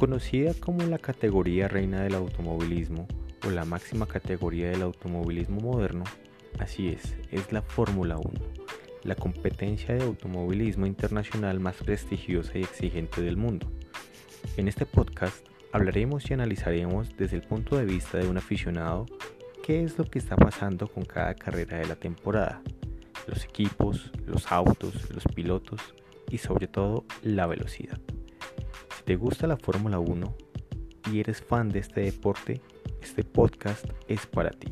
Conocida como la categoría reina del automovilismo o la máxima categoría del automovilismo moderno, así es, es la Fórmula 1, la competencia de automovilismo internacional más prestigiosa y exigente del mundo. En este podcast hablaremos y analizaremos desde el punto de vista de un aficionado qué es lo que está pasando con cada carrera de la temporada, los equipos, los autos, los pilotos y sobre todo la velocidad. Te gusta la Fórmula 1 y eres fan de este deporte, este podcast es para ti.